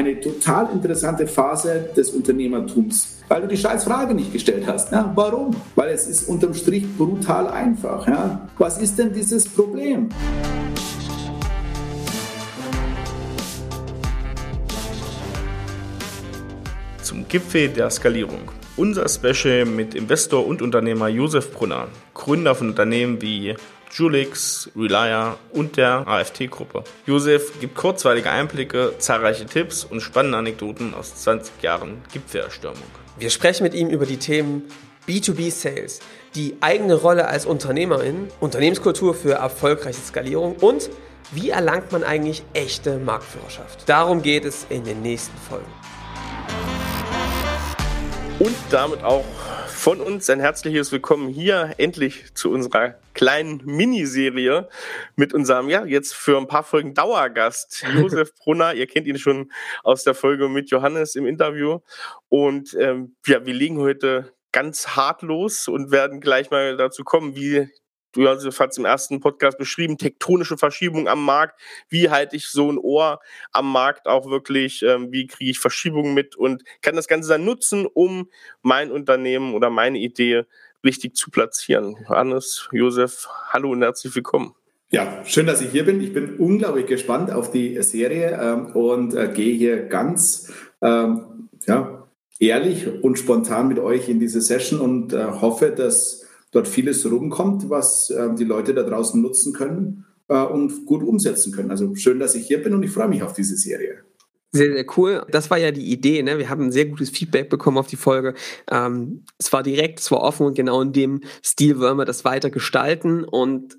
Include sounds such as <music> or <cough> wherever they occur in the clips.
eine total interessante Phase des Unternehmertums, weil du die scheiß Frage nicht gestellt hast. Ja, warum? Weil es ist unterm Strich brutal einfach. Ja. Was ist denn dieses Problem? Zum Gipfel der Skalierung. Unser Special mit Investor und Unternehmer Josef Brunner, Gründer von Unternehmen wie Julix, Relia und der AFT-Gruppe. Josef gibt kurzweilige Einblicke, zahlreiche Tipps und spannende Anekdoten aus 20 Jahren Gipfelerstürmung. Wir sprechen mit ihm über die Themen B2B Sales, die eigene Rolle als Unternehmerin, Unternehmenskultur für erfolgreiche Skalierung und wie erlangt man eigentlich echte Marktführerschaft. Darum geht es in den nächsten Folgen. Und damit auch von uns ein herzliches Willkommen hier endlich zu unserer kleinen Miniserie mit unserem, ja, jetzt für ein paar Folgen Dauergast, <laughs> Josef Brunner. Ihr kennt ihn schon aus der Folge mit Johannes im Interview. Und ähm, ja, wir legen heute ganz hart los und werden gleich mal dazu kommen, wie du hast es im ersten Podcast beschrieben, tektonische Verschiebung am Markt. Wie halte ich so ein Ohr am Markt auch wirklich? Ähm, wie kriege ich Verschiebungen mit und kann das Ganze dann nutzen, um mein Unternehmen oder meine Idee richtig zu platzieren? Johannes, Josef, hallo und herzlich willkommen. Ja, schön, dass ich hier bin. Ich bin unglaublich gespannt auf die Serie ähm, und äh, gehe hier ganz ähm, ja, ehrlich und spontan mit euch in diese Session und äh, hoffe, dass dort vieles rumkommt, was äh, die Leute da draußen nutzen können äh, und gut umsetzen können. Also schön, dass ich hier bin und ich freue mich auf diese Serie. Sehr, sehr cool. Das war ja die Idee. Ne? Wir haben sehr gutes Feedback bekommen auf die Folge. Ähm, es war direkt, es war offen und genau in dem Stil wollen wir das weiter gestalten. Und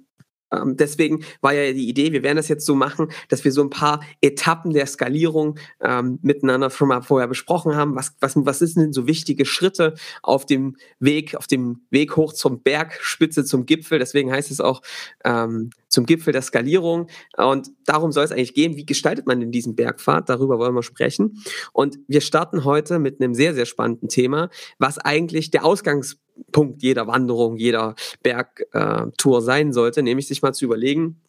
deswegen war ja die Idee, wir werden das jetzt so machen, dass wir so ein paar Etappen der Skalierung ähm, miteinander schon mal vorher besprochen haben. Was, was, was ist denn so wichtige Schritte auf dem Weg, auf dem Weg hoch zum Bergspitze, zum Gipfel? Deswegen heißt es auch ähm, zum Gipfel der Skalierung. Und darum soll es eigentlich gehen. Wie gestaltet man denn diesen Bergpfad? Darüber wollen wir sprechen. Und wir starten heute mit einem sehr, sehr spannenden Thema, was eigentlich der Ausgangspunkt jeder Wanderung, jeder Bergtour sein sollte, nämlich sich mal zu überlegen,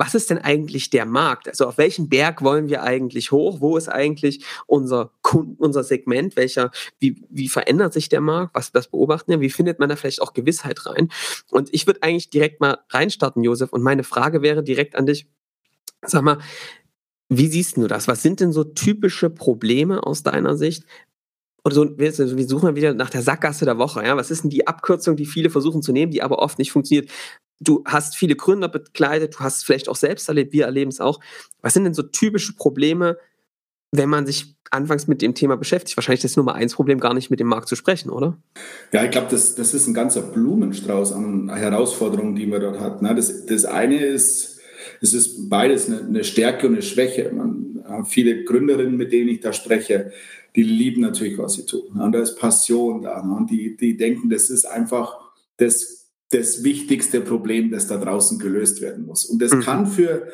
was ist denn eigentlich der Markt? Also auf welchen Berg wollen wir eigentlich hoch? Wo ist eigentlich unser Kunden, unser Segment? Welcher, wie, wie verändert sich der Markt? Was, was beobachten wir? Wie findet man da vielleicht auch Gewissheit rein? Und ich würde eigentlich direkt mal reinstarten, Josef. Und meine Frage wäre direkt an dich. Sag mal, wie siehst du das? Was sind denn so typische Probleme aus deiner Sicht, oder so, wir suchen wieder nach der Sackgasse der Woche. Ja? Was ist denn die Abkürzung, die viele versuchen zu nehmen, die aber oft nicht funktioniert? Du hast viele Gründer begleitet, du hast vielleicht auch selbst erlebt, wir erleben es auch. Was sind denn so typische Probleme, wenn man sich anfangs mit dem Thema beschäftigt? Wahrscheinlich das Nummer eins Problem, gar nicht mit dem Markt zu sprechen, oder? Ja, ich glaube, das, das ist ein ganzer Blumenstrauß an Herausforderungen, die man dort hat. Ne? Das, das eine ist, es ist beides eine, Stärke und eine Schwäche. Man, viele Gründerinnen, mit denen ich da spreche, die lieben natürlich, was sie tun. Und da ist Passion da. Ne? Und die, die denken, das ist einfach das das wichtigste Problem, das da draußen gelöst werden muss. Und das mhm. kann für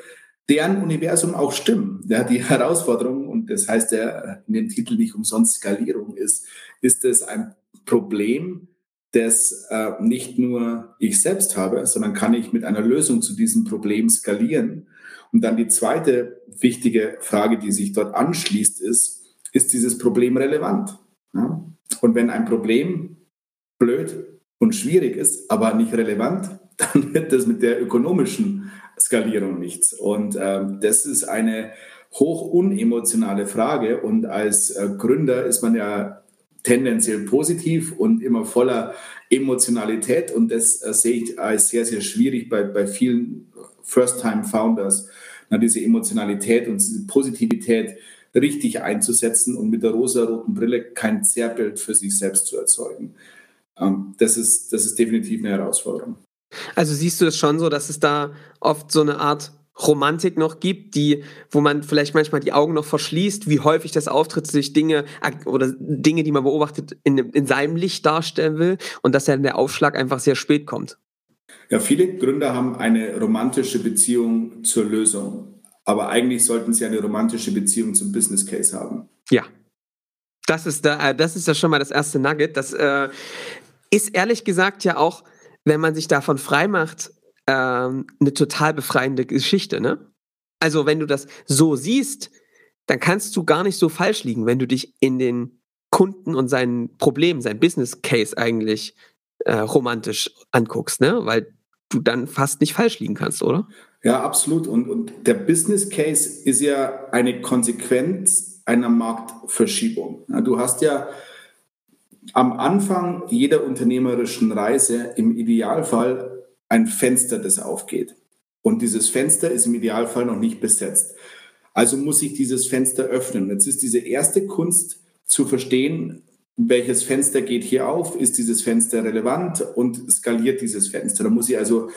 deren Universum auch stimmen. Ja, die <laughs> Herausforderung, und das heißt ja in dem Titel nicht umsonst Skalierung ist, ist es ein Problem, das äh, nicht nur ich selbst habe, sondern kann ich mit einer Lösung zu diesem Problem skalieren. Und dann die zweite wichtige Frage, die sich dort anschließt, ist, ist dieses Problem relevant? Ja? Und wenn ein Problem blöd und schwierig ist, aber nicht relevant, <laughs> dann wird das mit der ökonomischen Skalierung nichts. Und äh, das ist eine hoch unemotionale Frage. Und als äh, Gründer ist man ja tendenziell positiv und immer voller Emotionalität. Und das äh, sehe ich als sehr, sehr schwierig bei, bei vielen First-Time-Founders, diese Emotionalität und diese Positivität richtig einzusetzen und mit der rosa-roten Brille kein Zerrbild für sich selbst zu erzeugen. Ähm, das, ist, das ist definitiv eine Herausforderung. Also siehst du es schon so, dass es da oft so eine Art Romantik noch gibt, die, wo man vielleicht manchmal die Augen noch verschließt, wie häufig das auftritt, sich Dinge oder Dinge, die man beobachtet, in, in seinem Licht darstellen will und dass dann der Aufschlag einfach sehr spät kommt. Ja, viele Gründer haben eine romantische Beziehung zur Lösung, aber eigentlich sollten sie eine romantische Beziehung zum Business Case haben. Ja. Das ist da, das ist ja schon mal das erste Nugget. Das äh, ist ehrlich gesagt ja auch, wenn man sich davon frei macht, ähm, eine total befreiende Geschichte, ne? Also wenn du das so siehst, dann kannst du gar nicht so falsch liegen, wenn du dich in den Kunden und sein Problem, sein Business Case eigentlich äh, romantisch anguckst, ne? Weil du dann fast nicht falsch liegen kannst, oder? Ja, absolut. Und, und der Business Case ist ja eine Konsequenz einer Marktverschiebung. Ja, du hast ja am Anfang jeder unternehmerischen Reise im Idealfall ein Fenster, das aufgeht. Und dieses Fenster ist im Idealfall noch nicht besetzt. Also muss sich dieses Fenster öffnen. Jetzt ist diese erste Kunst zu verstehen, welches Fenster geht hier auf, ist dieses Fenster relevant und skaliert dieses Fenster. Da muss ich also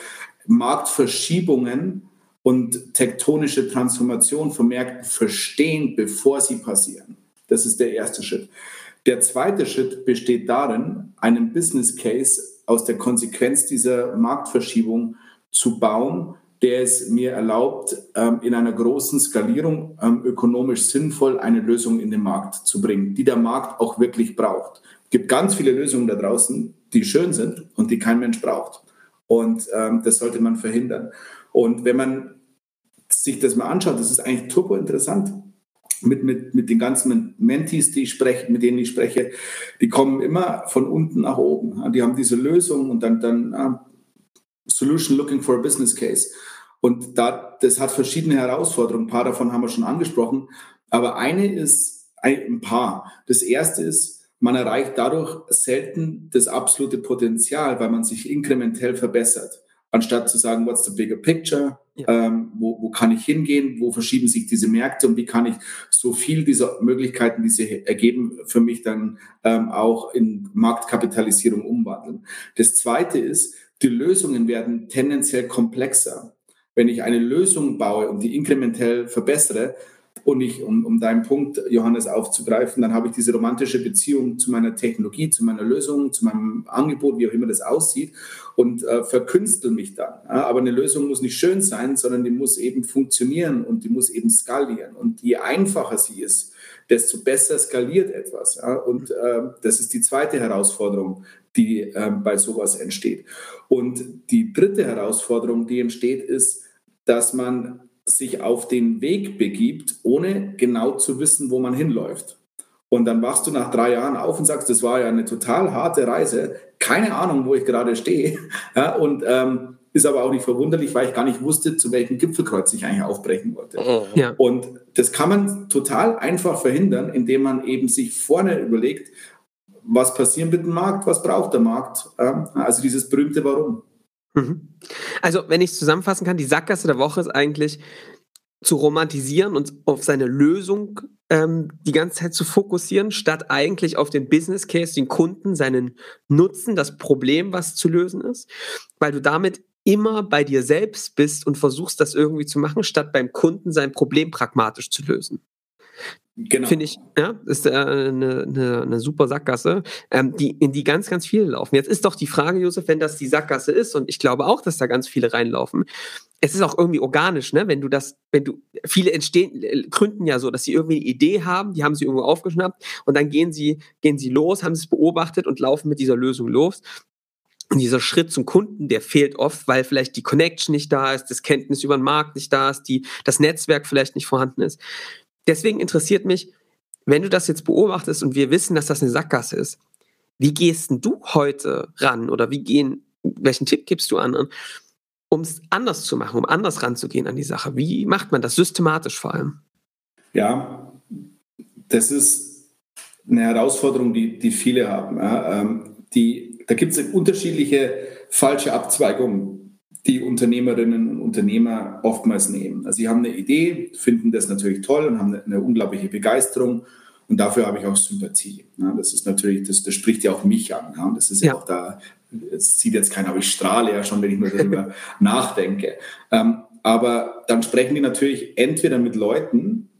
Marktverschiebungen und tektonische Transformation von Märkten verstehen, bevor sie passieren. Das ist der erste Schritt. Der zweite Schritt besteht darin, einen Business Case aus der Konsequenz dieser Marktverschiebung zu bauen, der es mir erlaubt, ähm, in einer großen Skalierung ähm, ökonomisch sinnvoll eine Lösung in den Markt zu bringen, die der Markt auch wirklich braucht. Es gibt ganz viele Lösungen da draußen, die schön sind und die kein Mensch braucht. Und ähm, das sollte man verhindern. Und wenn man sich das mal anschaut, das ist eigentlich turbo interessant. Mit, mit, mit den ganzen Mentees, die ich spreche, mit denen ich spreche, die kommen immer von unten nach oben. Die haben diese Lösung und dann, dann Solution looking for a business case. Und da, das hat verschiedene Herausforderungen. Ein paar davon haben wir schon angesprochen. Aber eine ist ein paar. Das erste ist, man erreicht dadurch selten das absolute Potenzial, weil man sich inkrementell verbessert. Anstatt zu sagen, what's the bigger picture? Ja. Ähm, wo, wo kann ich hingehen? Wo verschieben sich diese Märkte? Und wie kann ich so viel dieser Möglichkeiten, die sie ergeben, für mich dann ähm, auch in Marktkapitalisierung umwandeln? Das zweite ist, die Lösungen werden tendenziell komplexer. Wenn ich eine Lösung baue und die inkrementell verbessere, und ich, um, um deinen Punkt, Johannes, aufzugreifen, dann habe ich diese romantische Beziehung zu meiner Technologie, zu meiner Lösung, zu meinem Angebot, wie auch immer das aussieht, und äh, verkünstel mich dann. Ja, aber eine Lösung muss nicht schön sein, sondern die muss eben funktionieren und die muss eben skalieren. Und je einfacher sie ist, desto besser skaliert etwas. Ja? Und äh, das ist die zweite Herausforderung, die äh, bei sowas entsteht. Und die dritte Herausforderung, die entsteht, ist, dass man sich auf den Weg begibt, ohne genau zu wissen, wo man hinläuft. Und dann wachst du nach drei Jahren auf und sagst, das war ja eine total harte Reise, keine Ahnung, wo ich gerade stehe. <laughs> Ja, und ähm, ist aber auch nicht verwunderlich, weil ich gar nicht wusste, zu welchem Gipfelkreuz ich eigentlich aufbrechen wollte. Mhm. Ja. Und das kann man total einfach verhindern, indem man eben sich vorne überlegt, was passiert mit dem Markt, was braucht der Markt. Also dieses berühmte Warum. Mhm. Also, wenn ich es zusammenfassen kann, die Sackgasse der Woche ist eigentlich zu romantisieren und auf seine Lösung ähm, die ganze Zeit zu fokussieren, statt eigentlich auf den Business Case, den Kunden, seinen Nutzen, das Problem, was zu lösen ist, weil du damit immer bei dir selbst bist und versuchst, das irgendwie zu machen, statt beim Kunden sein Problem pragmatisch zu lösen. Genau. Finde ich, ja, ist äh, eine, eine, eine super Sackgasse, ähm, die, in die ganz, ganz viele laufen. Jetzt ist doch die Frage, Josef, wenn das die Sackgasse ist, und ich glaube auch, dass da ganz viele reinlaufen, es ist auch irgendwie organisch, ne? Wenn du das, wenn du, viele entstehen, äh, gründen ja so, dass sie irgendwie eine Idee haben, die haben sie irgendwo aufgeschnappt und dann gehen sie, gehen sie los, haben es beobachtet und laufen mit dieser Lösung los. Und dieser Schritt zum Kunden, der fehlt oft, weil vielleicht die Connection nicht da ist, das Kenntnis über den Markt nicht da ist, die, das Netzwerk vielleicht nicht vorhanden ist. Deswegen interessiert mich, wenn du das jetzt beobachtest und wir wissen, dass das eine Sackgasse ist, wie gehst du heute ran oder wie gehen, welchen Tipp gibst du an, um es anders zu machen, um anders ranzugehen an die Sache? Wie macht man das systematisch vor allem? Ja, das ist eine Herausforderung, die, die viele haben. Ja, ähm, die, da gibt es unterschiedliche falsche Abzweigungen die Unternehmerinnen und Unternehmer oftmals nehmen. Also sie haben eine Idee, finden das natürlich toll und haben eine, unglaubliche Begeisterung und dafür habe ich auch Sympathie. Ja, das ist natürlich, das, das spricht ja auch mich an. Ja, das ist ja, ja auch da, es sieht jetzt keiner, aber ich strahle ja schon, wenn ich nur darüber <laughs> nachdenke. Ähm, aber dann sprechen die natürlich entweder mit Leuten,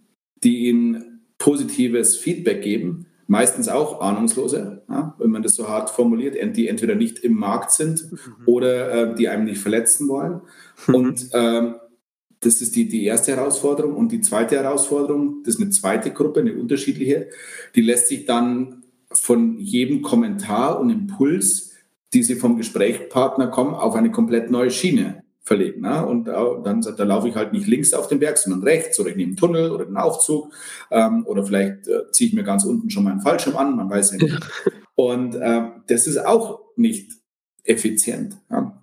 die ihnen positives Feedback geben, meistens auch Ahnungslose, ja, wenn man das so hart formuliert, die entweder nicht im Markt sind mhm. oder äh, die einem nicht verletzen wollen. Mhm. Und ähm, das ist die, die erste Herausforderung. Und die zweite Herausforderung, das ist eine zweite Gruppe, eine unterschiedliche, die lässt sich dann von jedem Kommentar und Impuls, die sie vom Gesprächspartner kommen, auf eine komplett neue Schiene verlegen. Ne? Und dann da laufe ich halt nicht links auf den Berg, sondern rechts oder ich nehme einen Tunnel oder einen Aufzug ähm, oder vielleicht äh, ziehe ich mir ganz unten schon mal einen Fallschirm an, man weiß ja nicht. Und äh, das ist auch nicht effizient. Ja?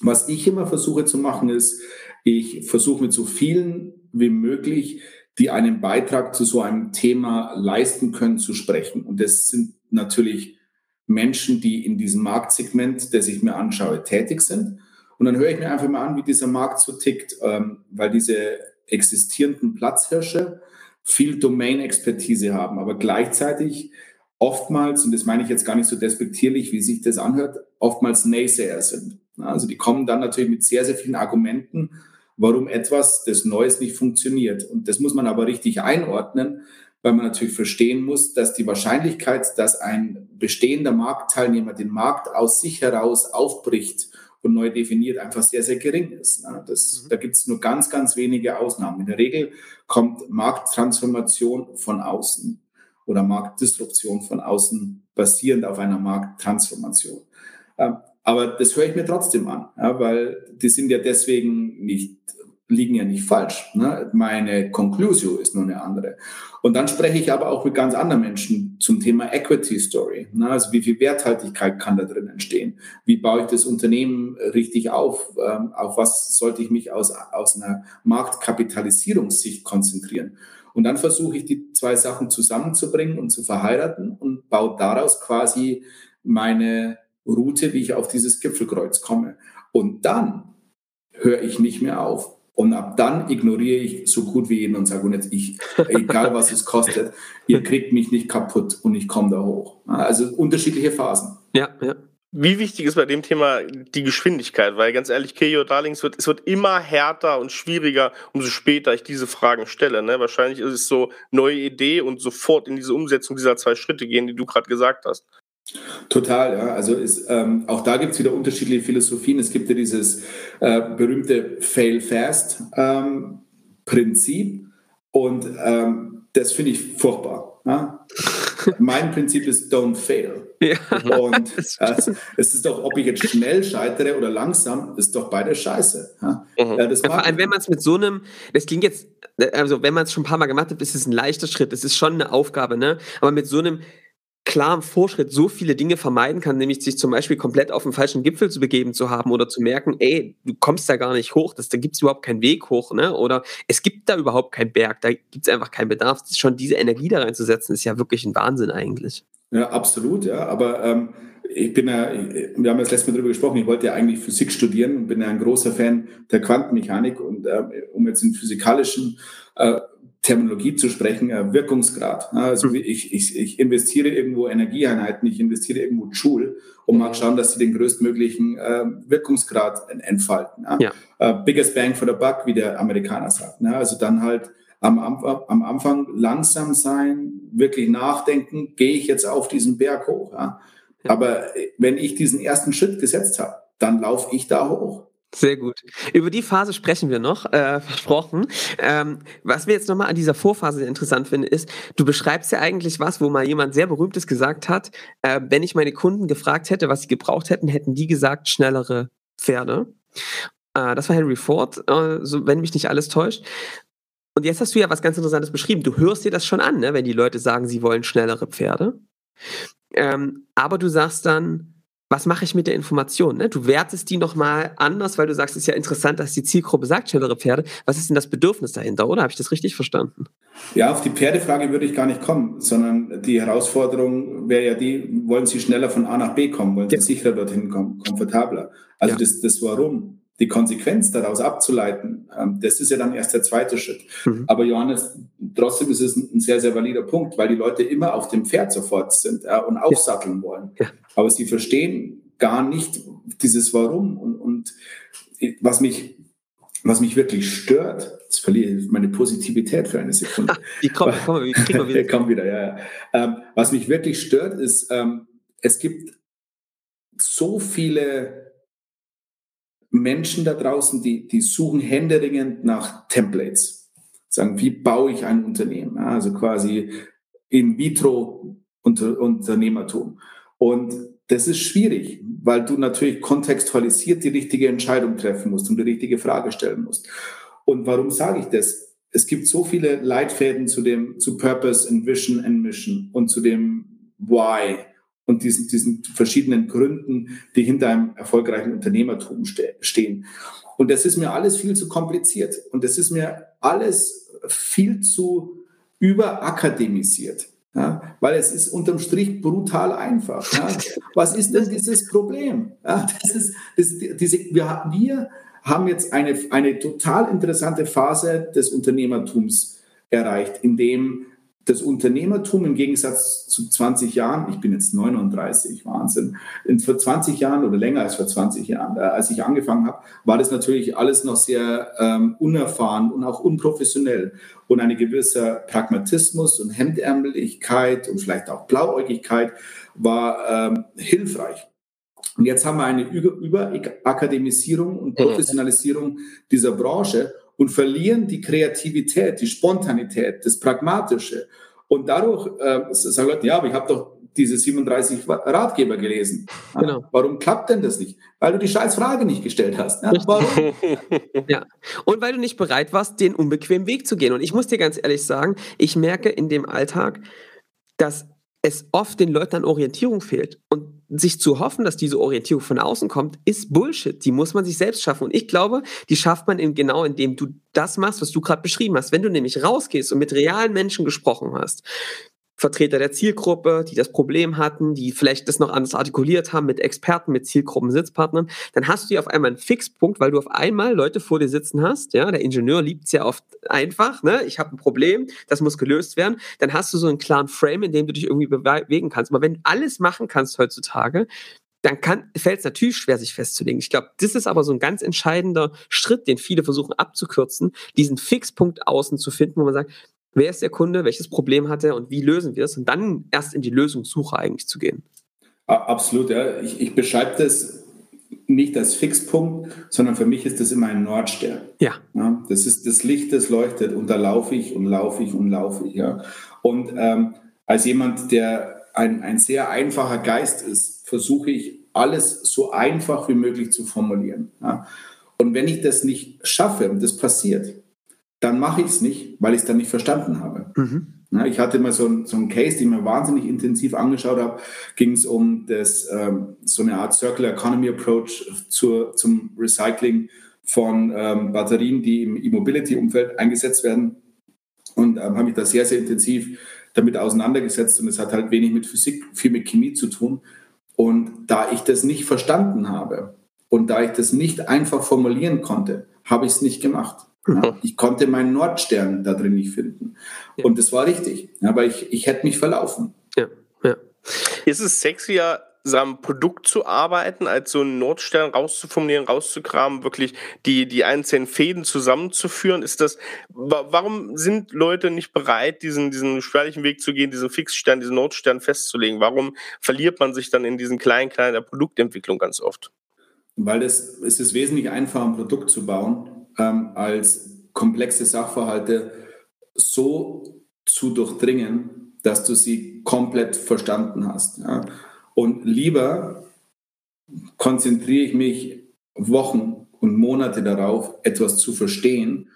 Was ich immer versuche zu machen, ist, ich versuche mit so vielen wie möglich, die einen Beitrag zu so einem Thema leisten können, zu sprechen. Und das sind natürlich Menschen, die in diesem Marktsegment, das ich mir anschaue, tätig sind. Und dann höre ich mir einfach mal an, wie dieser Markt so tickt, ähm, weil diese existierenden Platzhirsche viel Domain-Expertise haben, aber gleichzeitig oftmals, und das meine ich jetzt gar nicht so despektierlich, wie sich das anhört, oftmals Naysayer sind. Also die kommen dann natürlich mit sehr, sehr vielen Argumenten, warum etwas, das Neues nicht funktioniert. Und das muss man aber richtig einordnen, weil man natürlich verstehen muss, dass die Wahrscheinlichkeit, dass ein bestehender Marktteilnehmer den Markt aus sich heraus aufbricht und neu definiert, einfach sehr, sehr gering ist. Das, mhm. Da gibt es nur ganz, ganz wenige Ausnahmen. In der Regel kommt Markttransformation von außen oder Marktdisruption von außen basierend auf einer Markttransformation. Ähm, aber das höre ich mir trotzdem an, weil die sind ja deswegen nicht, liegen ja nicht falsch. Ne? Meine Conclusio ist nur eine andere. Und dann spreche ich aber auch mit ganz anderen Menschen zum Thema Equity Story. Ne? Also wie viel Werthaltigkeit kann da drin entstehen? Wie baue ich das Unternehmen richtig auf? Ähm, auf was sollte ich mich aus, aus einer Marktkapitalisierungssicht konzentrieren? Und dann versuche ich die zwei Sachen zusammenzubringen und zu verheiraten und baue daraus quasi meine Route, wie ich auf dieses Gipfelkreuz komme. Und dann höre ich nicht mehr auf. Und ab dann ignoriere ich so gut wie jeden und sage, und jetzt ich, egal was es kostet, ihr kriegt mich nicht kaputt und ich komme da hoch. Also unterschiedliche Phasen. Ja, ja. Wie wichtig ist bei dem Thema die Geschwindigkeit? Weil ganz ehrlich, Keio Darlings wird, es wird immer härter und schwieriger, umso später ich diese Fragen stelle. Ne? Wahrscheinlich ist es so neue Idee und sofort in diese Umsetzung dieser zwei Schritte gehen, die du gerade gesagt hast. Total, ja. Also ist, ähm, auch da gibt es wieder unterschiedliche Philosophien. Es gibt ja dieses äh, berühmte Fail Fast ähm, Prinzip und ähm, das finde ich furchtbar. Ja? mein Prinzip ist Don't Fail. Ja, und <laughs> äh, es ist doch, ob ich jetzt schnell scheitere oder langsam, ist doch beide scheiße. Ja? Mhm. Äh, vor allem, wenn man es mit so einem, das klingt jetzt, also wenn man es schon ein paar Mal gemacht hat, ist es ein leichter Schritt. Es ist schon eine Aufgabe, ne? Aber mit so einem klaren Vorschritt so viele Dinge vermeiden kann, nämlich sich zum Beispiel komplett auf den falschen Gipfel zu begeben zu haben oder zu merken, ey, du kommst da gar nicht hoch, das, da gibt es überhaupt keinen Weg hoch, ne? Oder es gibt da überhaupt keinen Berg, da gibt es einfach keinen Bedarf. Schon diese Energie da reinzusetzen, ist ja wirklich ein Wahnsinn eigentlich. Ja, absolut, ja. Aber ähm, ich bin ja, wir haben das letzte Mal darüber gesprochen, ich wollte ja eigentlich Physik studieren und bin ja ein großer Fan der Quantenmechanik und äh, um jetzt in physikalischen äh, Terminologie zu sprechen, äh, Wirkungsgrad. Also hm. ich, ich, ich investiere irgendwo Energieeinheiten, ich investiere irgendwo Joule, um mal schauen, dass sie den größtmöglichen äh, Wirkungsgrad entfalten. Ja? Uh, biggest bang for the buck, wie der Amerikaner sagt. Also dann halt am, am Anfang langsam sein, wirklich nachdenken, gehe ich jetzt auf diesen Berg hoch. Aber wenn ich diesen ersten Schritt gesetzt habe, dann laufe ich da hoch. Sehr gut. Über die Phase sprechen wir noch, äh, versprochen. Ähm, was wir jetzt nochmal an dieser Vorphase interessant finde, ist, du beschreibst ja eigentlich was, wo mal jemand sehr berühmtes gesagt hat, äh, wenn ich meine Kunden gefragt hätte, was sie gebraucht hätten, hätten die gesagt, schnellere Pferde. Äh, das war Henry Ford, äh, so, wenn mich nicht alles täuscht. Und jetzt hast du ja was ganz Interessantes beschrieben. Du hörst dir das schon an, ne, wenn die Leute sagen, sie wollen schnellere Pferde. Ähm, aber du sagst dann, was mache ich mit der Information? Ne? Du wertest die nochmal anders, weil du sagst, es ist ja interessant, dass die Zielgruppe sagt, schnellere Pferde. Was ist denn das Bedürfnis dahinter, oder? Habe ich das richtig verstanden? Ja, auf die Pferdefrage würde ich gar nicht kommen, sondern die Herausforderung wäre ja die, wollen sie schneller von A nach B kommen, wollen sie ja. sicherer dorthin kommen, komfortabler. Also ja. das, das Warum die Konsequenz daraus abzuleiten, ähm, das ist ja dann erst der zweite Schritt. Mhm. Aber Johannes, trotzdem ist es ein sehr, sehr valider Punkt, weil die Leute immer auf dem Pferd sofort sind und aufsatteln wollen. Ja. Aber sie verstehen gar nicht dieses Warum. Und, und was mich was mich wirklich stört, jetzt verliere ich meine Positivität für eine Sekunde. <laughs> Die kommt, komm, <laughs> kriegen wir wieder. kommt wieder, ja. ja. Ähm, was mich wirklich stört, ist, ähm, es gibt so viele Menschen da draußen, die, die suchen händeringend nach Templates. Sagen, wie baue ich ein Unternehmen? Also quasi in vitro Unter Unternehmertum. Und das ist schwierig, weil du natürlich kontextualisiert die richtige Entscheidung treffen musst und die richtige Frage stellen musst. Und warum sage ich das? Es gibt so viele Leitfäden zu dem, zu Purpose and Vision and Mission und zu dem Why und diesen, diesen verschiedenen Gründen, die hinter einem erfolgreichen Unternehmertum ste stehen. Und das ist mir alles viel zu kompliziert. Und das ist mir alles viel zu überakademisiert. Ja, weil es ist unterm Strich brutal einfach. Ja. <laughs> Was ist denn dieses Problem? Ja, das ist, das, diese, wir, wir haben jetzt eine, eine total interessante Phase des Unternehmertums erreicht, in dem das Unternehmertum im Gegensatz zu 20 Jahren, ich bin jetzt 39, Wahnsinn, vor 20 Jahren oder länger als vor 20 Jahren, äh, als ich angefangen habe, war das natürlich alles noch sehr ähm, unerfahren und auch unprofessionell. Und ein gewisser Pragmatismus und Hemdärmeligkeit und vielleicht auch Blauäugigkeit war ähm, hilfreich. Und jetzt haben wir eine Überakademisierung und mhm. Professionalisierung dieser Branche und verlieren die Kreativität, die Spontanität, das Pragmatische. Und dadurch äh, sagen Leute, ja, aber ich habe doch diese 37 Ratgeber gelesen. Genau. Warum klappt denn das nicht? Weil du die scheiß Frage nicht gestellt hast. Ja, warum? <laughs> ja. Und weil du nicht bereit warst, den unbequemen Weg zu gehen. Und ich muss dir ganz ehrlich sagen, ich merke in dem Alltag, dass es oft den Leuten an Orientierung fehlt. Und sich zu hoffen, dass diese Orientierung von außen kommt, ist Bullshit. Die muss man sich selbst schaffen. Und ich glaube, die schafft man eben genau, indem du das machst, was du gerade beschrieben hast. Wenn du nämlich rausgehst und mit realen Menschen gesprochen hast, Vertreter der Zielgruppe, die das Problem hatten, die vielleicht das noch anders artikuliert haben mit Experten, mit Zielgruppensitzpartnern, dann hast du ja auf einmal einen Fixpunkt, weil du auf einmal Leute vor dir sitzen hast. Ja, der Ingenieur liebt es ja oft einfach. Ne? Ich habe ein Problem, das muss gelöst werden. Dann hast du so einen klaren Frame, in dem du dich irgendwie bewegen kannst. Aber wenn du alles machen kannst heutzutage, dann fällt es natürlich schwer, sich festzulegen. Ich glaube, das ist aber so ein ganz entscheidender Schritt, den viele versuchen abzukürzen, diesen Fixpunkt außen zu finden, wo man sagt, wer ist der Kunde, welches Problem hat er und wie lösen wir es und dann erst in die Lösungssuche eigentlich zu gehen. Absolut, ja. Ich, ich beschreibe das nicht als Fixpunkt, sondern für mich ist das immer ein Nordstern. Ja. ja. Das ist das Licht, das leuchtet und da laufe ich und laufe ich und laufe ich. Ja. Und ähm, als jemand, der ein, ein sehr einfacher Geist ist, versuche ich alles so einfach wie möglich zu formulieren. Ja. Und wenn ich das nicht schaffe, und das passiert, dann mache ich es nicht, weil ich es dann nicht verstanden habe. Mhm. Ja, ich hatte mal so, ein, so einen Case, den ich mir wahnsinnig intensiv angeschaut habe, ging es um das, ähm, so eine Art Circular Economy Approach zur, zum Recycling von ähm, Batterien, die im E-Mobility-Umfeld eingesetzt werden. Und ähm, habe mich da sehr, sehr intensiv damit auseinandergesetzt. Und es hat halt wenig mit Physik, viel mit Chemie zu tun. Und da ich das nicht verstanden habe und da ich das nicht einfach formulieren konnte, habe ich es nicht gemacht. Ja, <laughs> ich konnte meinen Nordstern da drin nicht finden. Ja. Und das war richtig. Aber ich, ich hätte mich verlaufen. Ja, ja. Ist es sexier, am Produkt zu arbeiten, als so einen Nordstern rauszuformulieren, rauszukramen, wirklich die, die einzelnen Fäden zusammenzuführen? Ist das, warum sind Leute nicht bereit, diesen, diesen spärlichen Weg zu gehen, diesen Fixstern, diesen Nordstern festzulegen? Warum verliert man sich dann in diesen kleinen, kleinen Produktentwicklung ganz oft? Weil es, es ist wesentlich einfacher, ein Produkt zu bauen, ähm, als komplexe Sachverhalte so zu durchdringen, dass du sie komplett verstanden hast. Ja? Und lieber konzentriere ich mich Wochen und Monate darauf, etwas zu verstehen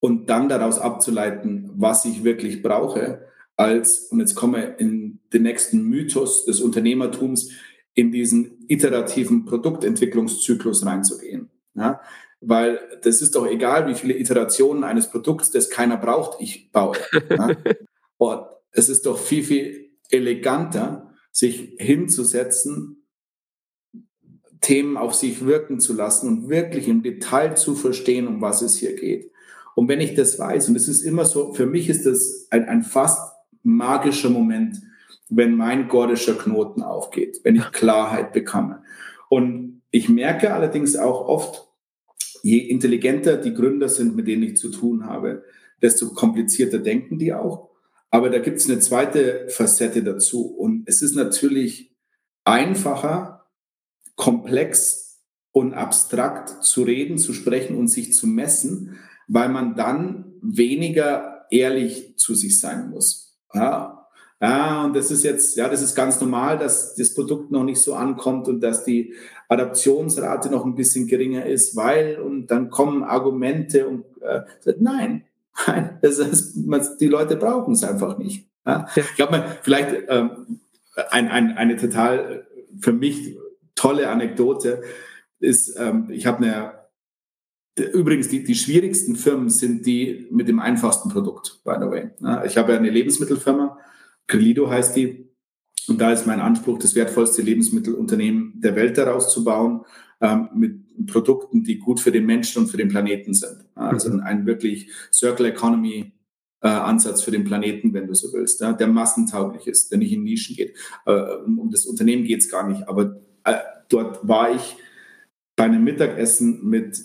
und dann daraus abzuleiten, was ich wirklich brauche, als, und jetzt komme in den nächsten Mythos des Unternehmertums, in diesen iterativen Produktentwicklungszyklus reinzugehen. Ja? Weil das ist doch egal, wie viele Iterationen eines Produkts, das keiner braucht, ich baue. Ja? <laughs> Und es ist doch viel, viel eleganter, sich hinzusetzen, Themen auf sich wirken zu lassen und wirklich im Detail zu verstehen, um was es hier geht. Und wenn ich das weiß, und es ist immer so, für mich ist das ein, ein fast magischer Moment, wenn mein gordischer Knoten aufgeht, wenn ich Klarheit bekomme. Und ich merke allerdings auch oft, je intelligenter die Gründer sind, mit denen ich zu tun habe, desto komplizierter denken die auch. Aber da gibt es eine zweite Facette dazu. Und es ist natürlich einfacher, komplex und abstrakt zu reden, zu sprechen und sich zu messen, weil man dann weniger ehrlich zu sich sein muss. Ja? Ja, und das ist jetzt, ja, das ist ganz normal, dass das Produkt noch nicht so ankommt und dass die Adaptionsrate noch ein bisschen geringer ist, weil, und dann kommen Argumente und äh, nein, <laughs> nein, das ist, die Leute brauchen es einfach nicht. Ja? Ja. Ich glaube, vielleicht ähm, ein, ein, eine total für mich tolle Anekdote ist, ähm, ich habe eine Übrigens, die, die schwierigsten Firmen sind die mit dem einfachsten Produkt, by the way. Ich habe ja eine Lebensmittelfirma Grilido heißt die. Und da ist mein Anspruch, das wertvollste Lebensmittelunternehmen der Welt daraus zu bauen, ähm, mit Produkten, die gut für den Menschen und für den Planeten sind. Also mhm. ein wirklich Circle Economy äh, Ansatz für den Planeten, wenn du so willst, ja, der massentauglich ist, der nicht in Nischen geht. Äh, um das Unternehmen geht es gar nicht, aber äh, dort war ich bei einem Mittagessen mit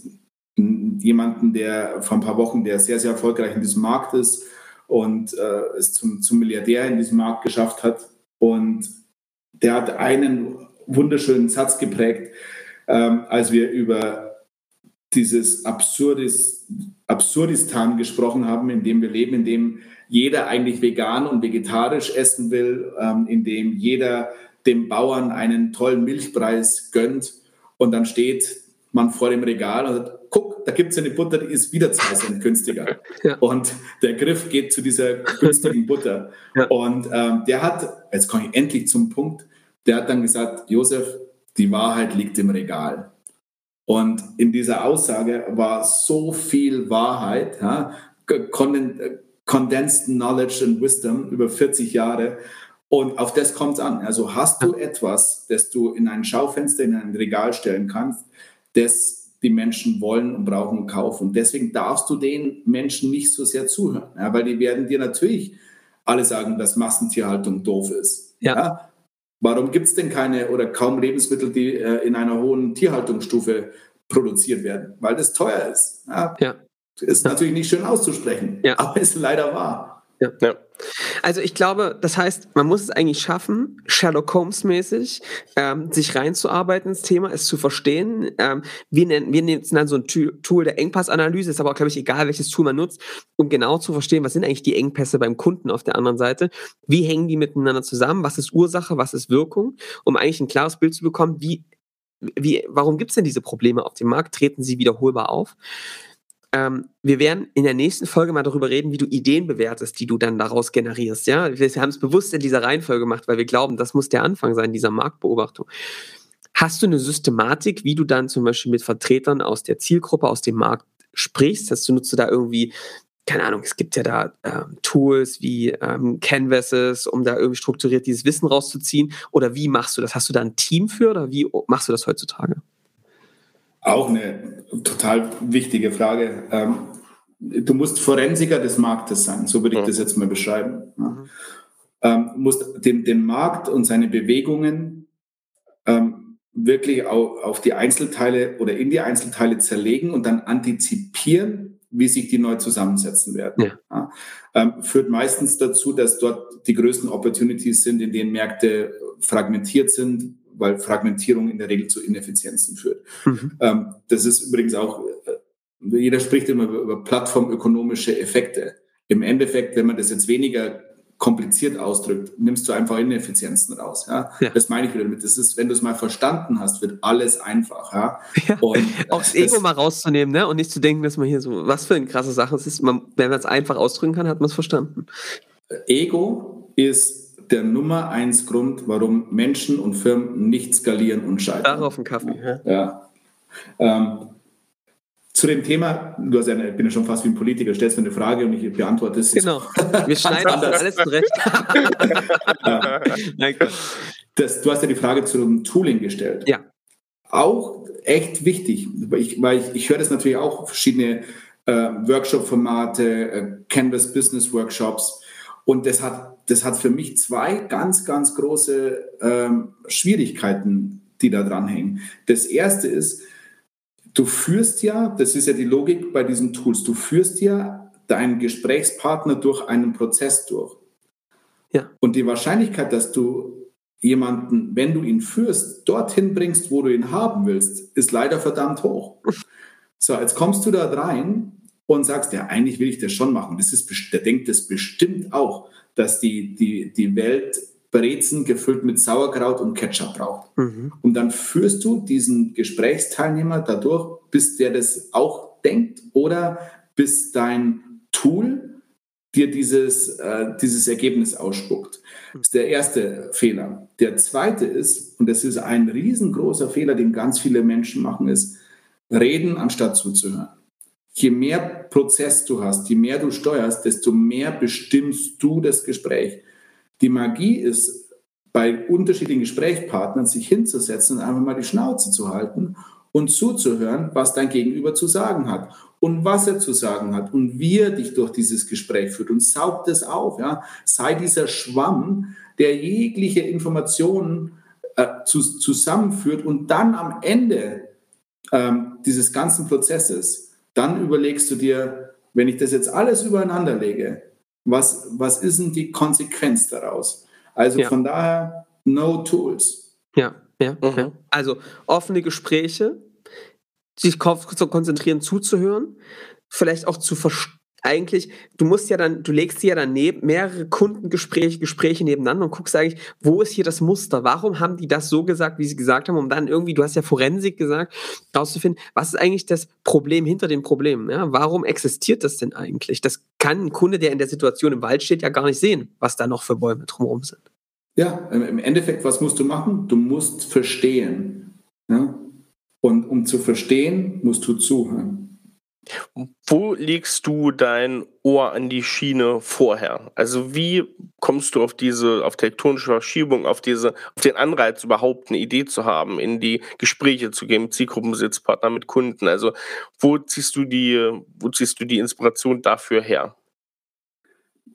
jemandem, der vor ein paar Wochen, der sehr, sehr erfolgreich in diesem Markt ist, und äh, es zum, zum Milliardär in diesem Markt geschafft hat. Und der hat einen wunderschönen Satz geprägt, ähm, als wir über dieses Absurdis, Absurdistan gesprochen haben, in dem wir leben, in dem jeder eigentlich vegan und vegetarisch essen will, ähm, in dem jeder dem Bauern einen tollen Milchpreis gönnt und dann steht man vor dem Regal und sagt, guck, da gibt es eine Butter, die ist wieder zwei Cent günstiger. Ja. Und der Griff geht zu dieser günstigen Butter. Ja. Und ähm, der hat, jetzt komme ich endlich zum Punkt, der hat dann gesagt, Josef, die Wahrheit liegt im Regal. Und in dieser Aussage war so viel Wahrheit, ja, Condensed Knowledge and Wisdom über 40 Jahre. Und auf das kommt es an. Also hast du etwas, das du in ein Schaufenster, in ein Regal stellen kannst, das die Menschen wollen und brauchen und kaufen. Und deswegen darfst du den Menschen nicht so sehr zuhören, ja, weil die werden dir natürlich alle sagen, dass Massentierhaltung doof ist. Ja. ja? Warum gibt es denn keine oder kaum Lebensmittel, die äh, in einer hohen Tierhaltungsstufe produziert werden? Weil das teuer ist. Ja. Ist natürlich nicht schön auszusprechen, aber <laughs> ist leider wahr. Ja. Also ich glaube, das heißt, man muss es eigentlich schaffen, Sherlock Holmes-mäßig, ähm, sich reinzuarbeiten ins Thema, es zu verstehen. Ähm, wir, nennen, wir nutzen dann so ein Tool der Engpassanalyse, ist aber auch, glaube ich, egal, welches Tool man nutzt, um genau zu verstehen, was sind eigentlich die Engpässe beim Kunden auf der anderen Seite, wie hängen die miteinander zusammen, was ist Ursache, was ist Wirkung, um eigentlich ein klares Bild zu bekommen, wie, wie, warum gibt es denn diese Probleme auf dem Markt, treten sie wiederholbar auf. Ähm, wir werden in der nächsten Folge mal darüber reden, wie du Ideen bewertest, die du dann daraus generierst. Ja, wir haben es bewusst in dieser Reihenfolge gemacht, weil wir glauben, das muss der Anfang sein dieser Marktbeobachtung. Hast du eine Systematik, wie du dann zum Beispiel mit Vertretern aus der Zielgruppe, aus dem Markt sprichst? Hast du nutzt du da irgendwie keine Ahnung, es gibt ja da ähm, Tools wie ähm, Canvases, um da irgendwie strukturiert dieses Wissen rauszuziehen. Oder wie machst du das? Hast du da ein Team für oder wie machst du das heutzutage? Auch eine total wichtige Frage. Ähm, du musst Forensiker des Marktes sein, so würde ich das jetzt mal beschreiben. Mhm. Ähm, musst den, den Markt und seine Bewegungen ähm, wirklich auf, auf die Einzelteile oder in die Einzelteile zerlegen und dann antizipieren, wie sich die neu zusammensetzen werden. Ja. Ja. Ähm, führt meistens dazu, dass dort die größten Opportunities sind, in denen Märkte fragmentiert sind, weil Fragmentierung in der Regel zu Ineffizienzen führt. Mhm. Ähm, das ist übrigens auch, äh, jeder spricht immer über, über plattformökonomische Effekte. Im Endeffekt, wenn man das jetzt weniger kompliziert ausdrückt, nimmst du einfach Ineffizienzen raus. Ja? ja. Das meine ich wieder damit. Das ist, wenn du es mal verstanden hast, wird alles einfach. Ja? ja. Und, <laughs> auch das Ego mal rauszunehmen ne? und nicht zu denken, dass man hier so, was für eine krasse Sache es ist. Man, wenn man es einfach ausdrücken kann, hat man es verstanden. Ego ist der Nummer eins Grund, warum Menschen und Firmen nicht skalieren und scheitern. Darauf einen Kaffee. Ja. ja. Ähm, zu dem Thema, du hast ja, ich bin ja schon fast wie ein Politiker, stellst mir eine Frage und ich beantworte es. Genau, wir <laughs> schneiden das alles zurecht. <laughs> das, du hast ja die Frage zu einem Tooling gestellt. Ja. Auch echt wichtig, ich, weil ich, ich höre das natürlich auch, verschiedene äh, Workshop-Formate, äh, Canvas Business Workshops und das hat das hat für mich zwei ganz, ganz große ähm, Schwierigkeiten, die da dranhängen. Das erste ist, du führst ja, das ist ja die Logik bei diesen Tools, du führst ja deinen Gesprächspartner durch einen Prozess durch. Ja. Und die Wahrscheinlichkeit, dass du jemanden, wenn du ihn führst, dorthin bringst, wo du ihn haben willst, ist leider verdammt hoch. So, jetzt kommst du da rein und sagst, ja, eigentlich will ich das schon machen. Das ist, der denkt das bestimmt auch, dass die, die, die Welt Brezen gefüllt mit Sauerkraut und Ketchup braucht. Mhm. Und dann führst du diesen Gesprächsteilnehmer dadurch, bis der das auch denkt oder bis dein Tool dir dieses, äh, dieses Ergebnis ausspuckt. Das ist der erste Fehler. Der zweite ist, und das ist ein riesengroßer Fehler, den ganz viele Menschen machen, ist reden anstatt zuzuhören. Je mehr Prozess du hast, je mehr du steuerst, desto mehr bestimmst du das Gespräch. Die Magie ist, bei unterschiedlichen Gesprächspartnern sich hinzusetzen und einfach mal die Schnauze zu halten und zuzuhören, was dein Gegenüber zu sagen hat und was er zu sagen hat und wie er dich durch dieses Gespräch führt und saugt es auf. Ja? Sei dieser Schwamm, der jegliche Informationen äh, zu, zusammenführt und dann am Ende ähm, dieses ganzen Prozesses, dann überlegst du dir, wenn ich das jetzt alles übereinander lege, was, was ist denn die Konsequenz daraus? Also ja. von daher, no tools. Ja. Ja, mhm. ja. Also offene Gespräche, sich zu konzentrieren, zuzuhören, vielleicht auch zu verstehen eigentlich, du musst ja dann, du legst dir ja dann neben, mehrere Kundengespräche, Gespräche nebeneinander und guckst eigentlich, wo ist hier das Muster? Warum haben die das so gesagt, wie sie gesagt haben, um dann irgendwie, du hast ja Forensik gesagt, rauszufinden, was ist eigentlich das Problem hinter den Problemen? Ja? Warum existiert das denn eigentlich? Das kann ein Kunde, der in der Situation im Wald steht, ja gar nicht sehen, was da noch für Bäume drumherum sind. Ja, im Endeffekt, was musst du machen? Du musst verstehen. Ja? Und um zu verstehen, musst du zuhören. Wo legst du dein Ohr an die Schiene vorher? Also wie kommst du auf diese, auf tektonische Verschiebung, auf diese, auf den Anreiz überhaupt eine Idee zu haben, in die Gespräche zu gehen, mit Zielgruppenbesitzpartner, mit Kunden? Also wo ziehst du die, wo ziehst du die Inspiration dafür her?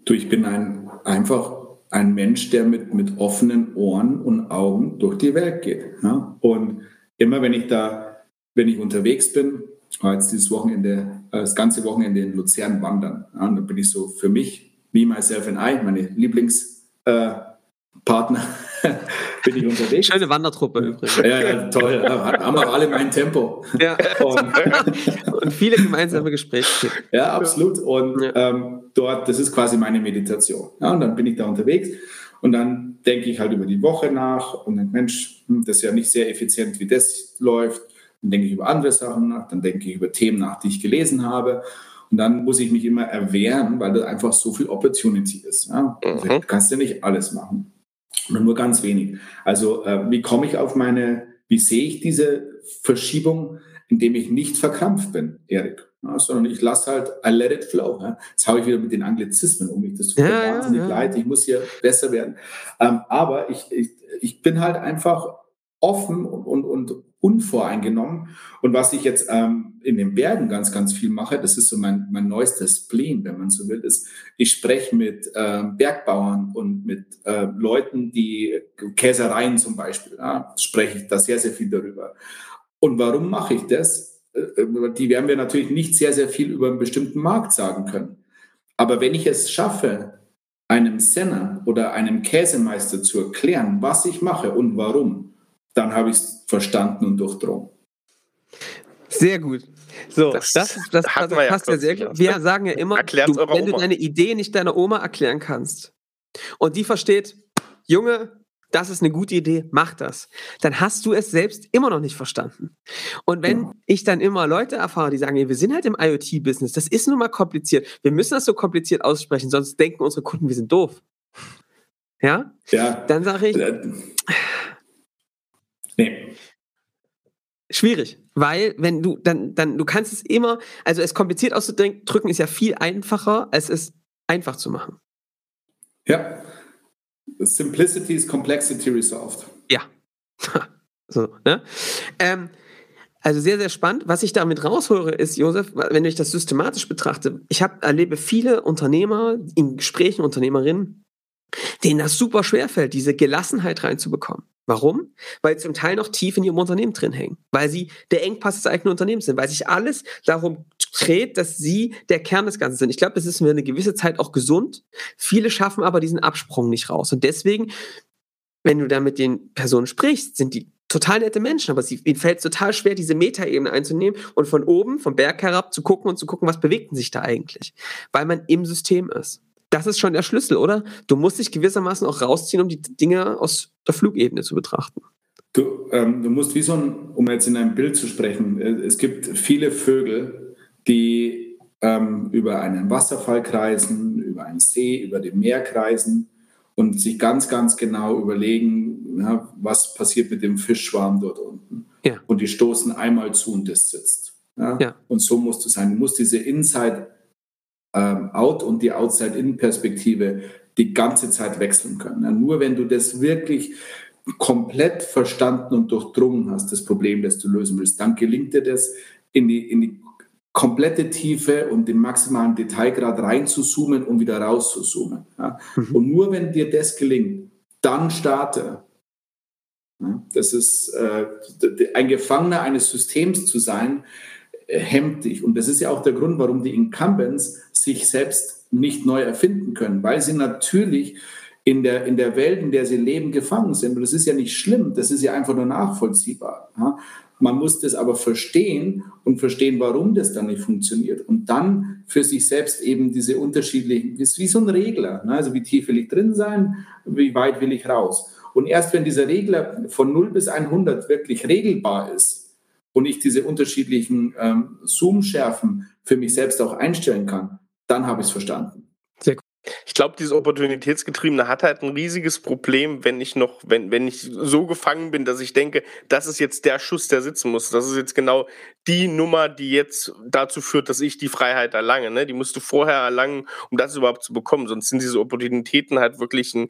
Du, ich bin ein einfach ein Mensch, der mit, mit offenen Ohren und Augen durch die Welt geht. Ja? Und immer wenn ich da, wenn ich unterwegs bin, war jetzt dieses Wochenende, äh, das ganze Wochenende in Luzern wandern. Ja? Und da bin ich so für mich, me, myself and I, meine Lieblingspartner, äh, <laughs> bin ich unterwegs. Schöne Wandertruppe übrigens. Ja, ja toll. haben wir alle mein Tempo. Ja. Und, <laughs> und, viele gemeinsame Gespräche. Ja, absolut. Und ja. Ähm, dort, das ist quasi meine Meditation. Ja, und dann bin ich da unterwegs und dann denke ich halt über die Woche nach und denke, Mensch, hm, das ist ja nicht sehr effizient, wie das läuft. Dann denke ich über andere Sachen nach, dann denke ich über Themen nach, die ich gelesen habe. Und dann muss ich mich immer erwehren, weil da einfach so viel Opportunity ist. Ja? Also mhm. Du kannst ja nicht alles machen, sondern nur ganz wenig. Also äh, wie komme ich auf meine, wie sehe ich diese Verschiebung, indem ich nicht verkrampft bin, Erik? ja, sondern ich lasse halt, I let it flow. Ja. Jetzt habe ich wieder mit den Anglizismen um mich. Das tut mir ja, wahnsinnig leid. Ich muss hier besser werden. Ähm, aber ich, ich, ich bin halt einfach offen und, und unvoreingenommen. Und was ich jetzt ähm, in den Bergen ganz, ganz viel mache, das ist so mein, mein neuester Spleen, wenn man so will, ist, ich spreche mit äh, Bergbauern und mit äh, Leuten, die Käsereien zum Beispiel, ja, spreche ich da sehr, sehr viel darüber. Und warum mache ich das? Äh, die werden wir natürlich nicht sehr, sehr viel über einen bestimmten Markt sagen können. Aber wenn ich es schaffe, einem Senner oder einem Käsemeister zu erklären, was ich mache und warum, dann habe ich es verstanden und durchdrungen. Sehr gut. So, das, das, das, das passt ja, ja sehr gut. Wir sagen ja immer, du, wenn du deine Idee nicht deiner Oma erklären kannst und die versteht, Junge, das ist eine gute Idee, mach das. Dann hast du es selbst immer noch nicht verstanden. Und wenn ja. ich dann immer Leute erfahre, die sagen, wir sind halt im IoT-Business, das ist nun mal kompliziert, wir müssen das so kompliziert aussprechen, sonst denken unsere Kunden, wir sind doof. Ja? Ja. Dann sage ich, äh, nee. Schwierig, weil wenn du dann, dann, du kannst es immer, also es kompliziert auszudrücken, ist ja viel einfacher, als es einfach zu machen. Ja. Simplicity is complexity resolved. Ja. <laughs> so, ne? Ähm, also sehr, sehr spannend. Was ich damit raushöre, ist, Josef, wenn ich das systematisch betrachte, ich hab, erlebe viele Unternehmer in Gesprächen, Unternehmerinnen, denen das super schwer fällt, diese Gelassenheit reinzubekommen. Warum? Weil sie zum Teil noch tief in ihrem Unternehmen drin hängen. Weil sie der Engpass des eigenen Unternehmens sind. Weil sich alles darum dreht, dass sie der Kern des Ganzen sind. Ich glaube, das ist mir eine gewisse Zeit auch gesund. Viele schaffen aber diesen Absprung nicht raus. Und deswegen, wenn du da mit den Personen sprichst, sind die total nette Menschen, aber sie, ihnen fällt es total schwer, diese Metaebene einzunehmen und von oben, vom Berg herab zu gucken und zu gucken, was bewegt sich da eigentlich, weil man im System ist. Das ist schon der Schlüssel, oder? Du musst dich gewissermaßen auch rausziehen, um die Dinge aus der Flugebene zu betrachten. Du, ähm, du musst wie so ein, um jetzt in einem Bild zu sprechen, äh, es gibt viele Vögel, die ähm, über einen Wasserfall kreisen, über einen See, über dem Meer kreisen und sich ganz, ganz genau überlegen, ja, was passiert mit dem Fischschwarm dort unten. Ja. Und die stoßen einmal zu und das sitzt. Ja? Und so musst du sein. Du musst diese Inside-Out ähm, und die Outside-In-Perspektive die ganze Zeit wechseln können. Ja? Nur wenn du das wirklich komplett verstanden und durchdrungen hast, das Problem, das du lösen willst, dann gelingt dir das in die, in die komplette Tiefe und den maximalen Detailgrad reinzuzoomen und wieder rauszuzoomen. Ja. Mhm. Und nur wenn dir das gelingt, dann starte. Ja, das ist äh, ein Gefangener eines Systems zu sein, hemmt dich. Und das ist ja auch der Grund, warum die Incumbents sich selbst nicht neu erfinden können, weil sie natürlich in der, in der Welt, in der sie leben, gefangen sind. Und das ist ja nicht schlimm, das ist ja einfach nur nachvollziehbar. Man muss das aber verstehen und verstehen, warum das dann nicht funktioniert. Und dann für sich selbst eben diese unterschiedlichen, ist wie so ein Regler. Ne? Also wie tief will ich drin sein, wie weit will ich raus. Und erst wenn dieser Regler von 0 bis 100 wirklich regelbar ist und ich diese unterschiedlichen ähm, Zoom-Schärfen für mich selbst auch einstellen kann, dann habe ich es verstanden. Ich glaube, dieses Opportunitätsgetriebene hat halt ein riesiges Problem, wenn ich noch, wenn, wenn ich so gefangen bin, dass ich denke, das ist jetzt der Schuss, der sitzen muss. Das ist jetzt genau die Nummer, die jetzt dazu führt, dass ich die Freiheit erlange. Ne? Die musst du vorher erlangen, um das überhaupt zu bekommen. Sonst sind diese Opportunitäten halt wirklich ein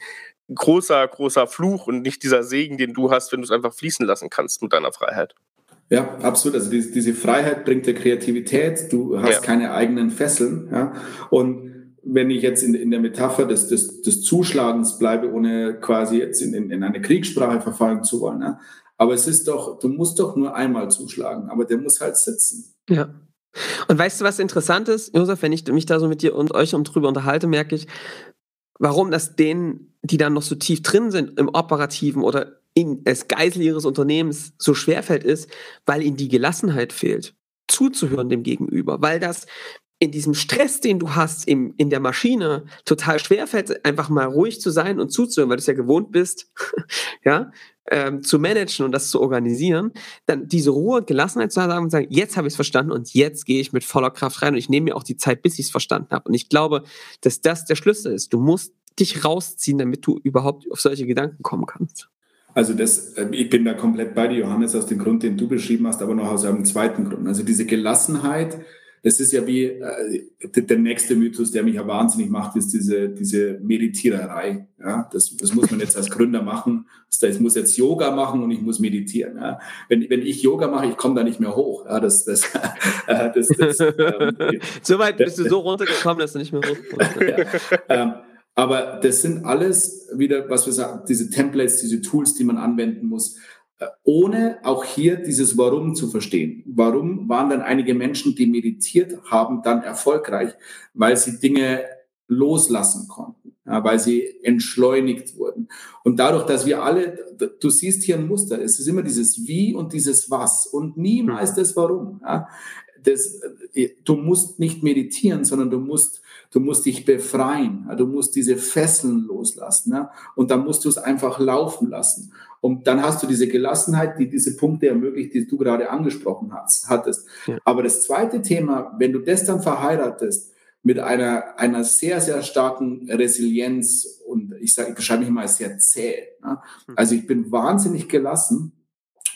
großer, großer Fluch und nicht dieser Segen, den du hast, wenn du es einfach fließen lassen kannst mit deiner Freiheit. Ja, absolut. Also diese, diese Freiheit bringt dir Kreativität. Du hast ja. keine eigenen Fesseln. Ja? Und wenn ich jetzt in, in der Metapher des, des, des Zuschlagens bleibe, ohne quasi jetzt in, in, in eine Kriegssprache verfallen zu wollen. Ne? Aber es ist doch, du musst doch nur einmal zuschlagen, aber der muss halt sitzen. Ja. Und weißt du, was interessant ist, Josef, wenn ich mich da so mit dir und euch drüber unterhalte, merke ich, warum das denen, die dann noch so tief drin sind im Operativen oder in, als Geisel ihres Unternehmens so schwerfällt, ist, weil ihnen die Gelassenheit fehlt zuzuhören dem Gegenüber, weil das in diesem Stress, den du hast im, in der Maschine, total schwerfällt, einfach mal ruhig zu sein und zuzuhören, weil du es ja gewohnt bist, <laughs> ja, ähm, zu managen und das zu organisieren, dann diese Ruhe und Gelassenheit zu haben und sagen, jetzt habe ich es verstanden und jetzt gehe ich mit voller Kraft rein und ich nehme mir auch die Zeit, bis ich es verstanden habe. Und ich glaube, dass das der Schlüssel ist. Du musst dich rausziehen, damit du überhaupt auf solche Gedanken kommen kannst. Also das, äh, ich bin da komplett bei dir, Johannes, aus dem Grund, den du beschrieben hast, aber noch aus einem zweiten Grund. Also diese Gelassenheit, das ist ja wie äh, der nächste Mythos, der mich ja wahnsinnig macht, ist diese, diese Meditiererei. Ja, das, das muss man jetzt als Gründer machen. Ich muss jetzt Yoga machen und ich muss meditieren. Ja. Wenn, wenn ich Yoga mache, ich komme da nicht mehr hoch. Ja, das, das, <laughs> äh, das, das, <laughs> ähm, so weit bist du so runtergekommen, dass du nicht mehr hochkommst. <laughs> ja, ähm, aber das sind alles wieder, was wir sagen, diese Templates, diese Tools, die man anwenden muss ohne auch hier dieses Warum zu verstehen. Warum waren dann einige Menschen, die meditiert haben, dann erfolgreich? Weil sie Dinge loslassen konnten, weil sie entschleunigt wurden. Und dadurch, dass wir alle, du siehst hier ein Muster, es ist immer dieses Wie und dieses Was und niemals das Warum. Das, du musst nicht meditieren, sondern du musst, du musst dich befreien. Du musst diese Fesseln loslassen. Ja. Und dann musst du es einfach laufen lassen. Und dann hast du diese Gelassenheit, die diese Punkte ermöglicht, die du gerade angesprochen hast, hattest. Ja. Aber das zweite Thema, wenn du das dann verheiratest mit einer, einer sehr, sehr starken Resilienz und ich sage, ich beschreibe mich mal als sehr zäh. Ne? Also ich bin wahnsinnig gelassen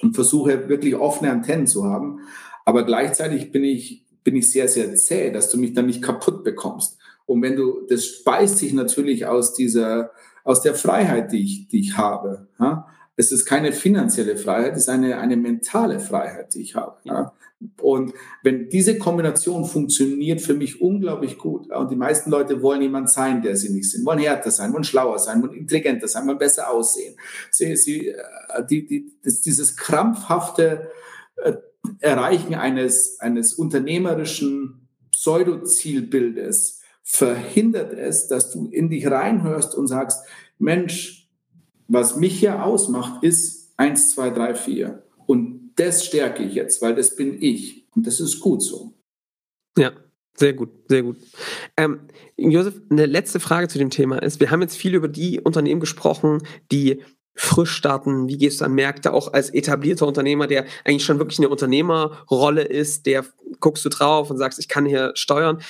und versuche wirklich offene Antennen zu haben. Aber gleichzeitig bin ich, bin ich sehr, sehr zäh, dass du mich dann nicht kaputt bekommst. Und wenn du, das speist sich natürlich aus dieser, aus der Freiheit, die ich, die ich habe. Ja? Es ist keine finanzielle Freiheit, es ist eine, eine mentale Freiheit, die ich habe. Ja. Und wenn diese Kombination funktioniert für mich unglaublich gut, und die meisten Leute wollen jemand sein, der sie nicht sind, wollen härter sein, wollen schlauer sein, wollen intelligenter sein, wollen besser aussehen. Sie, sie, äh, die, die, das, dieses krampfhafte äh, Erreichen eines, eines unternehmerischen Pseudo-Zielbildes verhindert es, dass du in dich reinhörst und sagst, Mensch, was mich hier ausmacht, ist Eins, zwei, drei, vier. Und das stärke ich jetzt, weil das bin ich. Und das ist gut so. Ja, sehr gut, sehr gut. Ähm, Josef, eine letzte Frage zu dem Thema ist, wir haben jetzt viel über die Unternehmen gesprochen, die frisch starten, wie gehst du an Märkte, auch als etablierter Unternehmer, der eigentlich schon wirklich eine Unternehmerrolle ist, der guckst du drauf und sagst, ich kann hier steuern.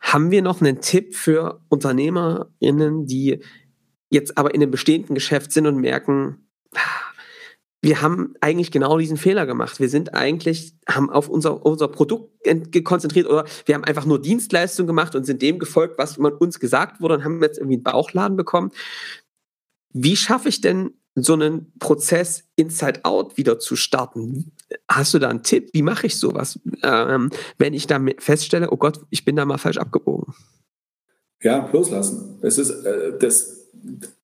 Haben wir noch einen Tipp für UnternehmerInnen, die jetzt aber in einem bestehenden Geschäft sind und merken, wir haben eigentlich genau diesen Fehler gemacht. Wir sind eigentlich, haben auf unser, unser Produkt konzentriert oder wir haben einfach nur Dienstleistungen gemacht und sind dem gefolgt, was uns gesagt wurde und haben jetzt irgendwie einen Bauchladen bekommen. Wie schaffe ich denn so einen Prozess Inside Out wieder zu starten? Hast du da einen Tipp? Wie mache ich sowas, ähm, wenn ich da feststelle, oh Gott, ich bin da mal falsch abgebogen? Ja, loslassen. Es ist, äh, das,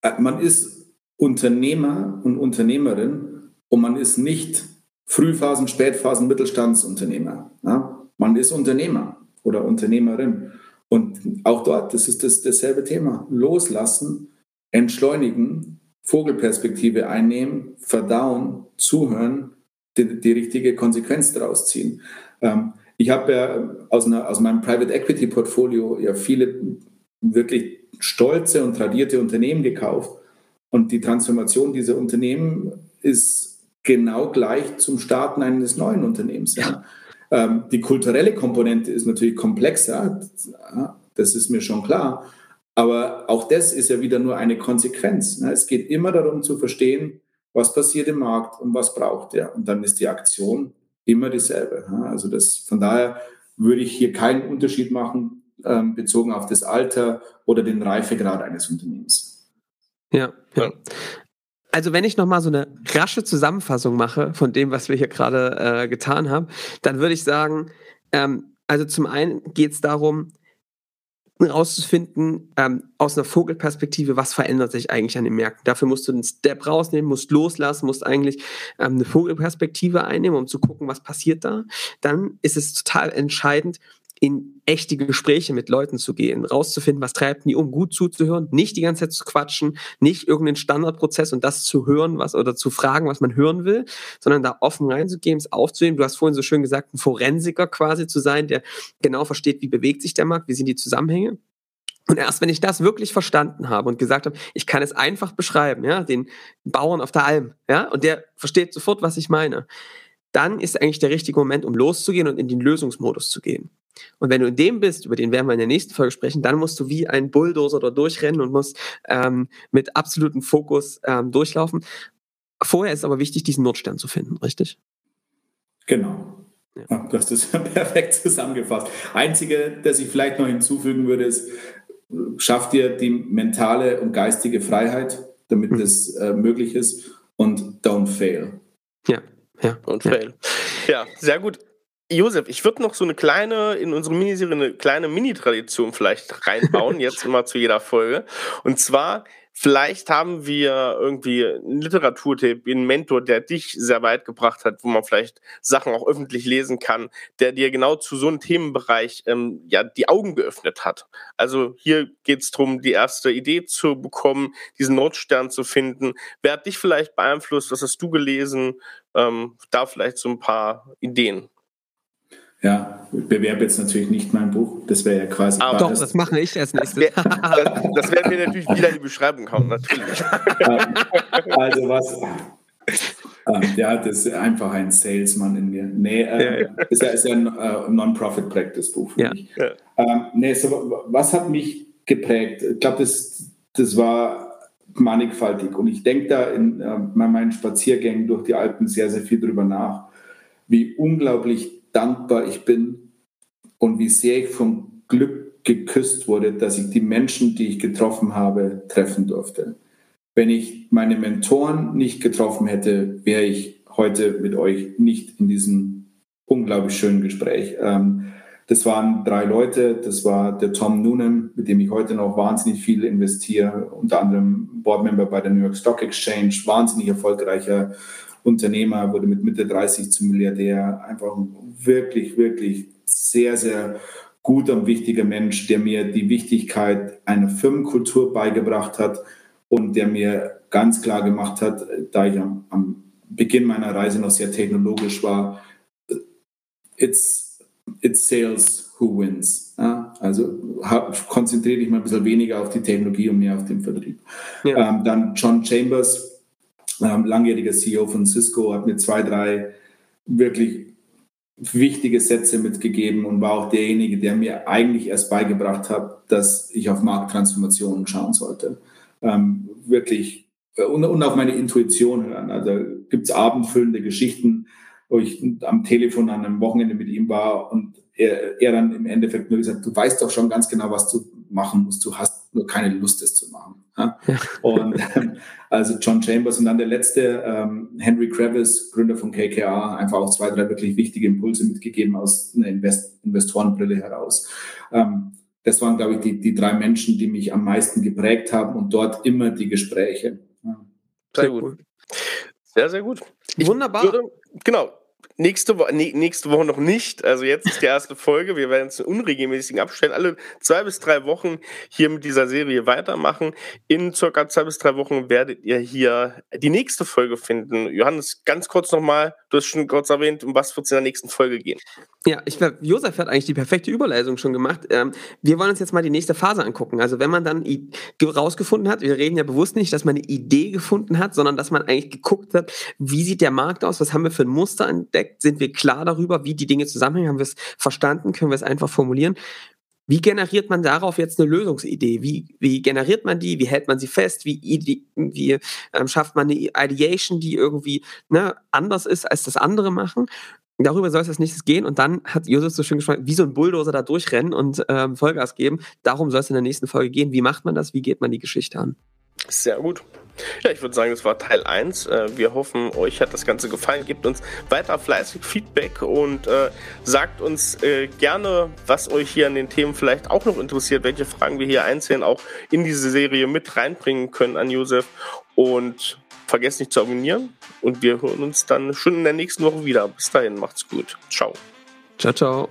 äh, man ist Unternehmer und Unternehmerin und man ist nicht Frühphasen, Spätphasen, Mittelstandsunternehmer. Ja? Man ist Unternehmer oder Unternehmerin. Und auch dort, das ist das, dasselbe Thema. Loslassen, entschleunigen, Vogelperspektive einnehmen, verdauen, zuhören, die, die richtige Konsequenz daraus ziehen. Ähm, ich habe ja aus, einer, aus meinem Private Equity Portfolio ja viele wirklich stolze und tradierte Unternehmen gekauft. Und die Transformation dieser Unternehmen ist genau gleich zum Starten eines neuen Unternehmens. Ja. Ähm, die kulturelle Komponente ist natürlich komplexer, das ist mir schon klar. Aber auch das ist ja wieder nur eine Konsequenz. Ne? Es geht immer darum zu verstehen, was passiert im Markt und was braucht er. Und dann ist die Aktion immer dieselbe. Also das, von daher würde ich hier keinen Unterschied machen, ähm, bezogen auf das Alter oder den Reifegrad eines Unternehmens. Ja, ja. Also wenn ich nochmal so eine rasche Zusammenfassung mache von dem, was wir hier gerade äh, getan haben, dann würde ich sagen, ähm, also zum einen geht es darum, herauszufinden, ähm, aus einer Vogelperspektive, was verändert sich eigentlich an den Märkten. Dafür musst du einen Step rausnehmen, musst loslassen, musst eigentlich ähm, eine Vogelperspektive einnehmen, um zu gucken, was passiert da. Dann ist es total entscheidend, in echte Gespräche mit Leuten zu gehen, rauszufinden, was treibt die um, gut zuzuhören, nicht die ganze Zeit zu quatschen, nicht irgendeinen Standardprozess und das zu hören, was oder zu fragen, was man hören will, sondern da offen reinzugehen, es aufzunehmen. Du hast vorhin so schön gesagt, ein Forensiker quasi zu sein, der genau versteht, wie bewegt sich der Markt, wie sind die Zusammenhänge. Und erst wenn ich das wirklich verstanden habe und gesagt habe, ich kann es einfach beschreiben, ja, den Bauern auf der Alm, ja, und der versteht sofort, was ich meine, dann ist eigentlich der richtige Moment, um loszugehen und in den Lösungsmodus zu gehen. Und wenn du in dem bist, über den werden wir in der nächsten Folge sprechen, dann musst du wie ein Bulldozer da durchrennen und musst ähm, mit absolutem Fokus ähm, durchlaufen. Vorher ist aber wichtig, diesen Notstern zu finden, richtig? Genau. Ja. Du hast das <laughs> perfekt zusammengefasst. Einzige, das ich vielleicht noch hinzufügen würde, ist, schaff dir die mentale und geistige Freiheit, damit mhm. das äh, möglich ist und don't fail. Ja, ja. Don't ja. fail. Ja, sehr gut. Josef, ich würde noch so eine kleine, in unsere Miniserie eine kleine Mini-Tradition vielleicht reinbauen, <laughs> jetzt immer zu jeder Folge. Und zwar, vielleicht haben wir irgendwie einen Literaturtipp, einen Mentor, der dich sehr weit gebracht hat, wo man vielleicht Sachen auch öffentlich lesen kann, der dir genau zu so einem Themenbereich ähm, ja die Augen geöffnet hat. Also hier geht es darum, die erste Idee zu bekommen, diesen Notstern zu finden. Wer hat dich vielleicht beeinflusst? Was hast du gelesen? Ähm, da vielleicht so ein paar Ideen. Ja, ich bewerbe jetzt natürlich nicht mein Buch. Das wäre ja quasi. Aber doch, das mache ich als nächstes. Das, das, das werden wir natürlich wieder in die Beschreibung hauen, natürlich. also was. Ähm, ja, das ist einfach ein Salesman in mir. Nee, äh, ja, ja. ist ja, ist ja ein äh, Non-Profit-Practice-Buch für ja. mich. Ja. Ähm, nee, so, was hat mich geprägt? Ich glaube, das, das war mannigfaltig. Und ich denke da in äh, meinen Spaziergängen durch die Alpen sehr, sehr viel drüber nach, wie unglaublich dankbar ich bin und wie sehr ich vom Glück geküsst wurde, dass ich die Menschen, die ich getroffen habe, treffen durfte. Wenn ich meine Mentoren nicht getroffen hätte, wäre ich heute mit euch nicht in diesem unglaublich schönen Gespräch. Ähm, das waren drei Leute. Das war der Tom Noonan, mit dem ich heute noch wahnsinnig viel investiere, unter anderem Boardmember bei der New York Stock Exchange, wahnsinnig erfolgreicher Unternehmer, wurde mit Mitte 30 zum Milliardär. Einfach ein wirklich, wirklich sehr, sehr guter und wichtiger Mensch, der mir die Wichtigkeit einer Firmenkultur beigebracht hat und der mir ganz klar gemacht hat, da ich am, am Beginn meiner Reise noch sehr technologisch war, it's, it's sales who wins. Ja? Also konzentriere dich mal ein bisschen weniger auf die Technologie und mehr auf den Vertrieb. Ja. Ähm, dann John Chambers, ähm, langjähriger CEO von Cisco, hat mir zwei, drei wirklich wichtige Sätze mitgegeben und war auch derjenige, der mir eigentlich erst beigebracht hat, dass ich auf Markttransformationen schauen sollte. Ähm, wirklich äh, und, und, auf meine Intuition hören. Also gibt es abendfüllende Geschichten, wo ich am Telefon an einem Wochenende mit ihm war und er, er dann im Endeffekt nur gesagt, du weißt doch schon ganz genau, was du machen musst. Du hast nur keine Lust, es zu machen. Ja? Und ähm, also John Chambers und dann der letzte, ähm, Henry Kravis, Gründer von KKR, einfach auch zwei, drei wirklich wichtige Impulse mitgegeben aus einer Invest Investorenbrille heraus. Ähm, das waren, glaube ich, die, die drei Menschen, die mich am meisten geprägt haben und dort immer die Gespräche. Ja. Sehr gut. Sehr, sehr gut. Ich Wunderbar. Würde, genau, Nächste, Wo nee, nächste Woche noch nicht. Also jetzt ist die erste Folge. Wir werden es in unregelmäßigen Abständen alle zwei bis drei Wochen hier mit dieser Serie weitermachen. In circa zwei bis drei Wochen werdet ihr hier die nächste Folge finden. Johannes, ganz kurz nochmal, du hast schon kurz erwähnt, um was wird es in der nächsten Folge gehen. Ja, ich glaube, Josef hat eigentlich die perfekte Überleitung schon gemacht. Ähm, wir wollen uns jetzt mal die nächste Phase angucken. Also wenn man dann rausgefunden hat, wir reden ja bewusst nicht, dass man eine Idee gefunden hat, sondern dass man eigentlich geguckt hat, wie sieht der Markt aus, was haben wir für ein Muster entdeckt, Endeffekt sind wir klar darüber, wie die Dinge zusammenhängen, haben wir es verstanden, können wir es einfach formulieren. Wie generiert man darauf jetzt eine Lösungsidee? Wie, wie generiert man die? Wie hält man sie fest? Wie, wie ähm, schafft man eine Ideation, die irgendwie ne, anders ist, als das andere machen? Darüber soll es als nächstes gehen und dann hat Josef so schön gesprochen, wie so ein Bulldozer da durchrennen und ähm, Vollgas geben. Darum soll es in der nächsten Folge gehen. Wie macht man das? Wie geht man die Geschichte an? Sehr gut. Ja, ich würde sagen, das war Teil 1. Äh, wir hoffen, euch hat das Ganze gefallen. Gebt uns weiter fleißig Feedback und äh, sagt uns äh, gerne, was euch hier an den Themen vielleicht auch noch interessiert, welche Fragen wir hier einzeln auch in diese Serie mit reinbringen können an Josef. Und vergesst nicht zu abonnieren. Und wir hören uns dann schon in der nächsten Woche wieder. Bis dahin, macht's gut. Ciao. Ciao, ciao.